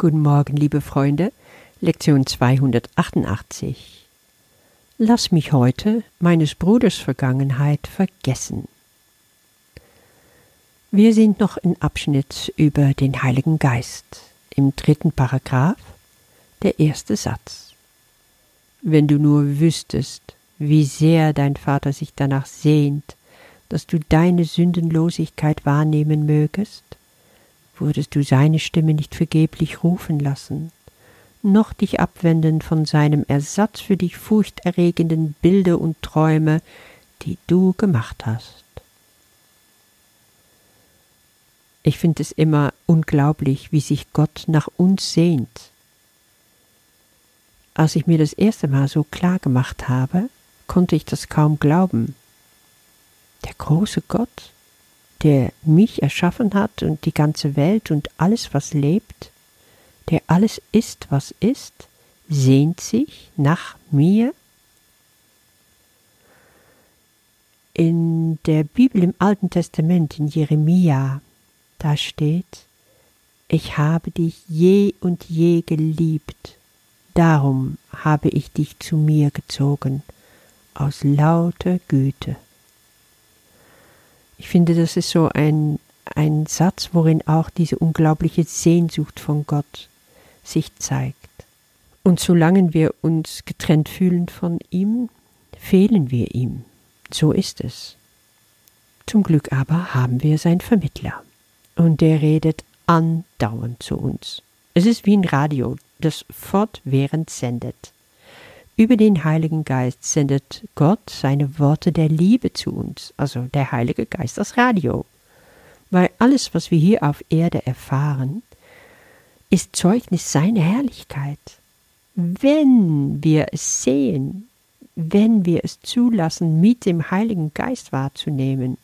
Guten Morgen, liebe Freunde. Lektion 288. Lass mich heute meines Bruders Vergangenheit vergessen. Wir sind noch im Abschnitt über den Heiligen Geist, im dritten Paragraph, der erste Satz. Wenn du nur wüsstest, wie sehr dein Vater sich danach sehnt, dass du deine Sündenlosigkeit wahrnehmen mögest, würdest du seine Stimme nicht vergeblich rufen lassen, noch dich abwenden von seinem Ersatz für die furchterregenden Bilder und Träume, die du gemacht hast. Ich finde es immer unglaublich, wie sich Gott nach uns sehnt. Als ich mir das erste Mal so klar gemacht habe, konnte ich das kaum glauben. Der große Gott, der mich erschaffen hat und die ganze Welt und alles, was lebt, der alles ist, was ist, sehnt sich nach mir? In der Bibel im Alten Testament, in Jeremia, da steht, ich habe dich je und je geliebt, darum habe ich dich zu mir gezogen, aus lauter Güte. Ich finde, das ist so ein, ein Satz, worin auch diese unglaubliche Sehnsucht von Gott sich zeigt. Und solange wir uns getrennt fühlen von ihm, fehlen wir ihm. So ist es. Zum Glück aber haben wir seinen Vermittler. Und der redet andauernd zu uns. Es ist wie ein Radio, das fortwährend sendet. Über den Heiligen Geist sendet Gott seine Worte der Liebe zu uns, also der Heilige Geist das Radio. Weil alles, was wir hier auf Erde erfahren, ist Zeugnis seiner Herrlichkeit. Wenn wir es sehen, wenn wir es zulassen, mit dem Heiligen Geist wahrzunehmen.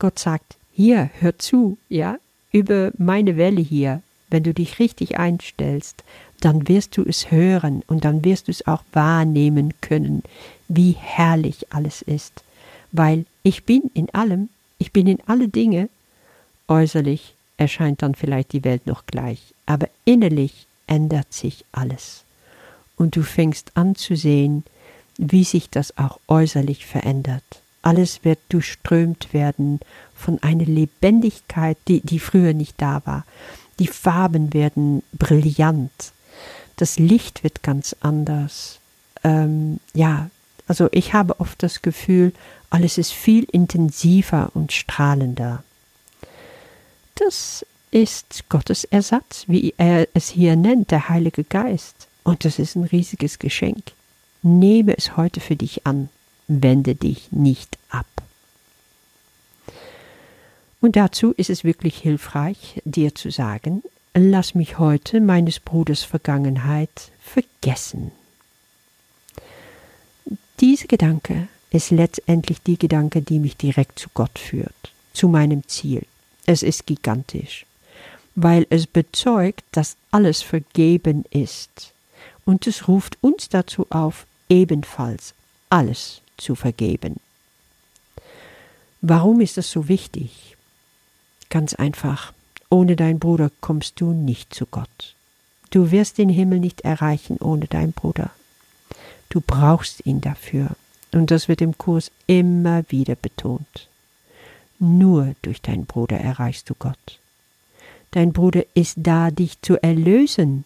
Gott sagt, hier, hör zu, ja, über meine Welle hier, wenn du dich richtig einstellst, dann wirst du es hören und dann wirst du es auch wahrnehmen können, wie herrlich alles ist, weil ich bin in allem, ich bin in alle Dinge, äußerlich erscheint dann vielleicht die Welt noch gleich, aber innerlich ändert sich alles. Und du fängst an zu sehen, wie sich das auch äußerlich verändert. Alles wird durchströmt werden von einer Lebendigkeit, die, die früher nicht da war. Die Farben werden brillant das Licht wird ganz anders. Ähm, ja, also ich habe oft das Gefühl, alles ist viel intensiver und strahlender. Das ist Gottes Ersatz, wie er es hier nennt, der Heilige Geist. Und das ist ein riesiges Geschenk. Nehme es heute für dich an, wende dich nicht ab. Und dazu ist es wirklich hilfreich, dir zu sagen, lass mich heute meines Bruders Vergangenheit vergessen. Dieser Gedanke ist letztendlich die Gedanke, die mich direkt zu Gott führt, zu meinem Ziel. Es ist gigantisch, weil es bezeugt, dass alles vergeben ist. Und es ruft uns dazu auf, ebenfalls alles zu vergeben. Warum ist das so wichtig? Ganz einfach, ohne deinen Bruder kommst du nicht zu Gott. Du wirst den Himmel nicht erreichen ohne deinen Bruder. Du brauchst ihn dafür. Und das wird im Kurs immer wieder betont. Nur durch deinen Bruder erreichst du Gott. Dein Bruder ist da, dich zu erlösen.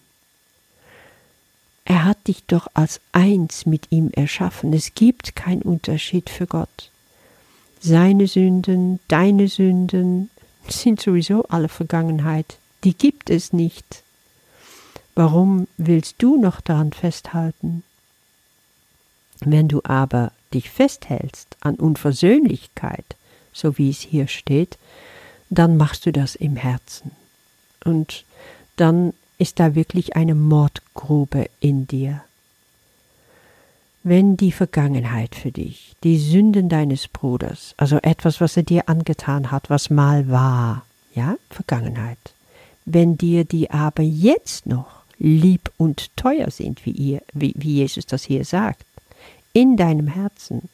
Er hat dich doch als eins mit ihm erschaffen. Es gibt keinen Unterschied für Gott. Seine Sünden, deine Sünden, sind sowieso alle Vergangenheit. Die gibt es nicht. Warum willst du noch daran festhalten? Wenn du aber dich festhältst an Unversöhnlichkeit, so wie es hier steht, dann machst du das im Herzen. Und dann ist da wirklich eine Mordgrube in dir wenn die Vergangenheit für dich, die Sünden deines Bruders, also etwas, was er dir angetan hat, was mal war, ja, Vergangenheit, wenn dir die aber jetzt noch lieb und teuer sind, wie, ihr, wie, wie Jesus das hier sagt, in deinem Herzen,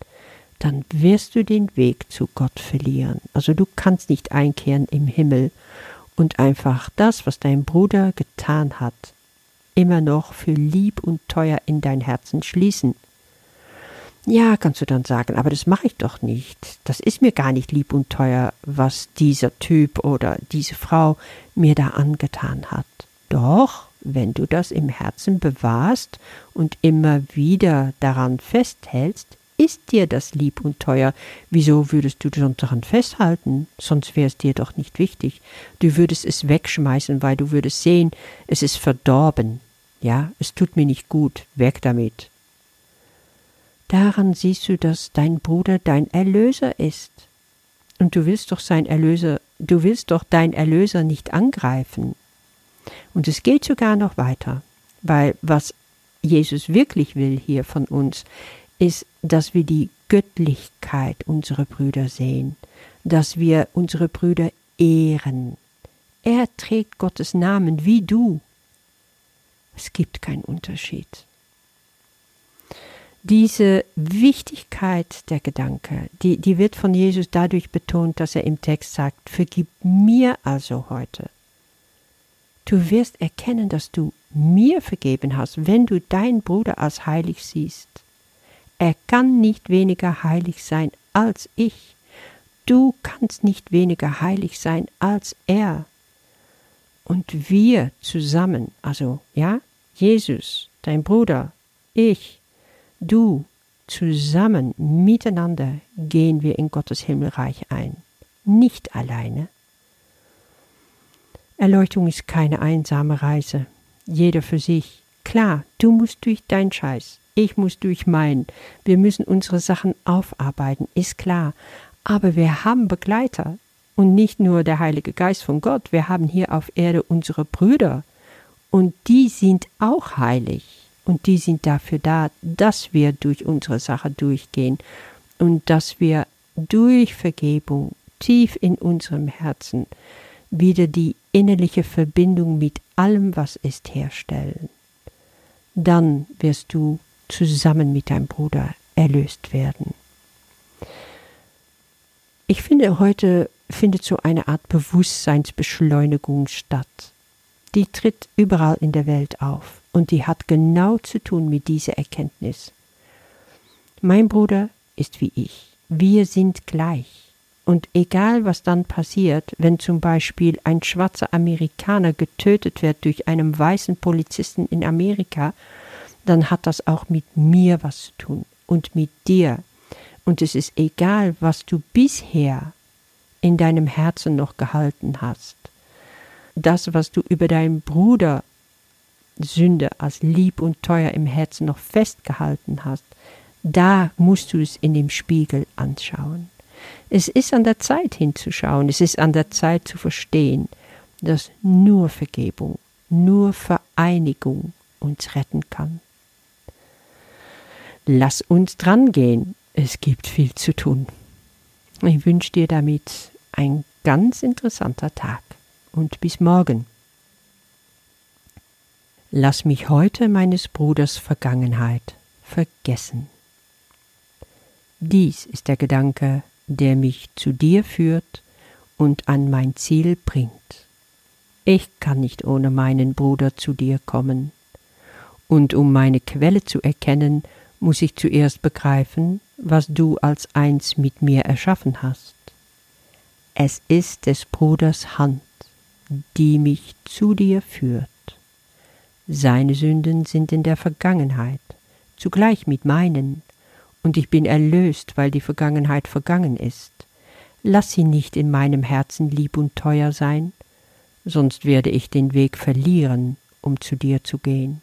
dann wirst du den Weg zu Gott verlieren. Also du kannst nicht einkehren im Himmel und einfach das, was dein Bruder getan hat, immer noch für lieb und teuer in dein Herzen schließen. Ja, kannst du dann sagen, aber das mache ich doch nicht. Das ist mir gar nicht lieb und teuer, was dieser Typ oder diese Frau mir da angetan hat. Doch, wenn du das im Herzen bewahrst und immer wieder daran festhältst, ist dir das lieb und teuer. Wieso würdest du sonst daran festhalten? Sonst wäre es dir doch nicht wichtig. Du würdest es wegschmeißen, weil du würdest sehen, es ist verdorben. Ja, es tut mir nicht gut. Weg damit. Daran siehst du, dass dein Bruder dein Erlöser ist. Und du willst doch sein Erlöser, du willst doch dein Erlöser nicht angreifen. Und es geht sogar noch weiter, weil was Jesus wirklich will hier von uns, ist, dass wir die Göttlichkeit unserer Brüder sehen, dass wir unsere Brüder ehren. Er trägt Gottes Namen wie du. Es gibt keinen Unterschied. Diese Wichtigkeit der Gedanke, die, die wird von Jesus dadurch betont, dass er im Text sagt, vergib mir also heute. Du wirst erkennen, dass du mir vergeben hast, wenn du deinen Bruder als heilig siehst. Er kann nicht weniger heilig sein als ich. Du kannst nicht weniger heilig sein als er. Und wir zusammen, also ja, Jesus, dein Bruder, ich, du, zusammen miteinander gehen wir in Gottes Himmelreich ein, nicht alleine. Erleuchtung ist keine einsame Reise, jeder für sich. Klar, du musst durch dein Scheiß, ich muss durch meinen. Wir müssen unsere Sachen aufarbeiten, ist klar. Aber wir haben Begleiter. Und nicht nur der Heilige Geist von Gott, wir haben hier auf Erde unsere Brüder. Und die sind auch heilig. Und die sind dafür da, dass wir durch unsere Sache durchgehen und dass wir durch Vergebung tief in unserem Herzen wieder die innerliche Verbindung mit allem, was ist, herstellen. Dann wirst du zusammen mit deinem Bruder erlöst werden. Ich finde, heute findet so eine Art Bewusstseinsbeschleunigung statt. Die tritt überall in der Welt auf und die hat genau zu tun mit dieser Erkenntnis. Mein Bruder ist wie ich. Wir sind gleich. Und egal was dann passiert, wenn zum Beispiel ein schwarzer Amerikaner getötet wird durch einen weißen Polizisten in Amerika, dann hat das auch mit mir was zu tun und mit dir. Und es ist egal, was du bisher in deinem Herzen noch gehalten hast. Das, was du über deinen Bruder Sünde als lieb und teuer im Herzen noch festgehalten hast, da musst du es in dem Spiegel anschauen. Es ist an der Zeit hinzuschauen, es ist an der Zeit zu verstehen, dass nur Vergebung, nur Vereinigung uns retten kann. Lass uns drangehen. Es gibt viel zu tun. Ich wünsche dir damit ein ganz interessanter Tag und bis morgen. Lass mich heute meines Bruders Vergangenheit vergessen. Dies ist der Gedanke, der mich zu dir führt und an mein Ziel bringt. Ich kann nicht ohne meinen Bruder zu dir kommen, und um meine Quelle zu erkennen, muss ich zuerst begreifen, was du als eins mit mir erschaffen hast. Es ist des Bruders Hand, die mich zu dir führt. Seine Sünden sind in der Vergangenheit, zugleich mit meinen, und ich bin erlöst, weil die Vergangenheit vergangen ist. Lass sie nicht in meinem Herzen lieb und teuer sein, sonst werde ich den Weg verlieren, um zu dir zu gehen.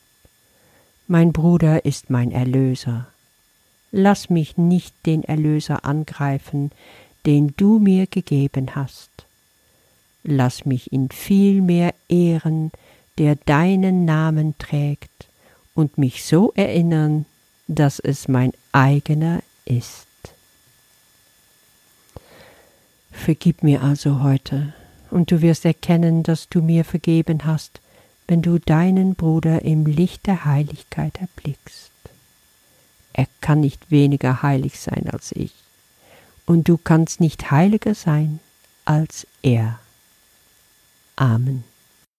Mein Bruder ist mein Erlöser. Lass mich nicht den Erlöser angreifen, den du mir gegeben hast. Lass mich ihn vielmehr ehren, der deinen Namen trägt, und mich so erinnern, dass es mein eigener ist. Vergib mir also heute, und du wirst erkennen, dass du mir vergeben hast, wenn du deinen Bruder im Licht der Heiligkeit erblickst. Er kann nicht weniger heilig sein als ich, und du kannst nicht heiliger sein als er. Amen.